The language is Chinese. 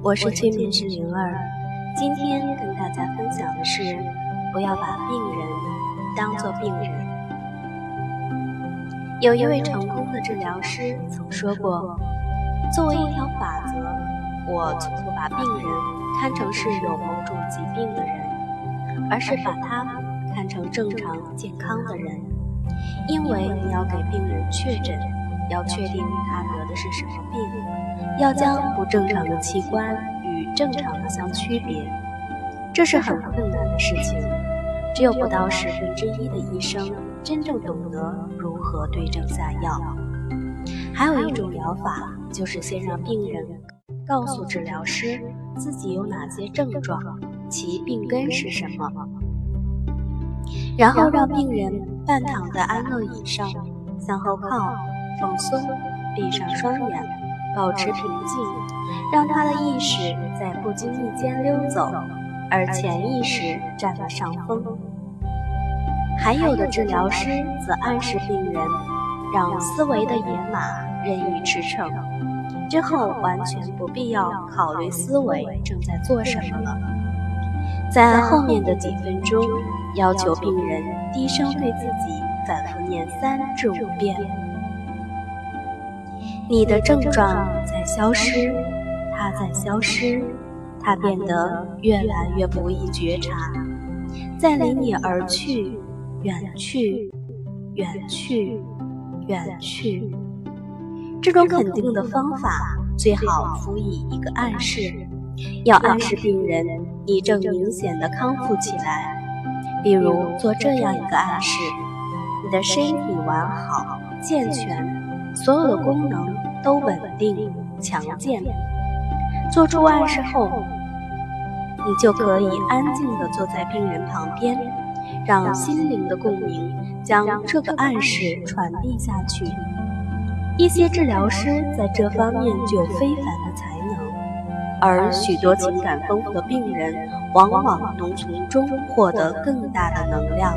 我是催眠师灵儿，今天跟大家分享的是，不要把病人当做病人。有一位成功的治疗师曾说过：“作为一条法则，我从不把病人看成是有某种疾病的人，而是把他们看成正常健康的人。因为你要给病人确诊，要确定他得的是什么病。”要将不正常的器官与正常的相区别，这是很困难的事情。只有不到十分之一的医生真正懂得如何对症下药。还有一种疗法，就是先让病人告诉治疗师自己有哪些症状，其病根是什么，然后让病人半躺在安乐椅上，向后靠，放松，闭上双眼。保持平静，让他的意识在不经意间溜走，而潜意识占了上风。还有的治疗师则暗示病人，让思维的野马任意驰骋，之后完全不必要考虑思维正在做什么了。在后面的几分钟，要求病人低声对自己反复念三至五遍。你的症状在消失，它在消失，它变得越来越不易觉察，在离你而去，远去，远去，远去。这种肯定的方法最好辅以一个暗示，要暗示病人你正明显的康复起来。比如做这样一个暗示：你的身体完好健全。所有的功能都稳定强健。做出暗示后，你就可以安静地坐在病人旁边，让心灵的共鸣将这个暗示传递下去。一些治疗师在这方面具有非凡的才能，而许多情感丰富的病人往往能从中获得更大的能量。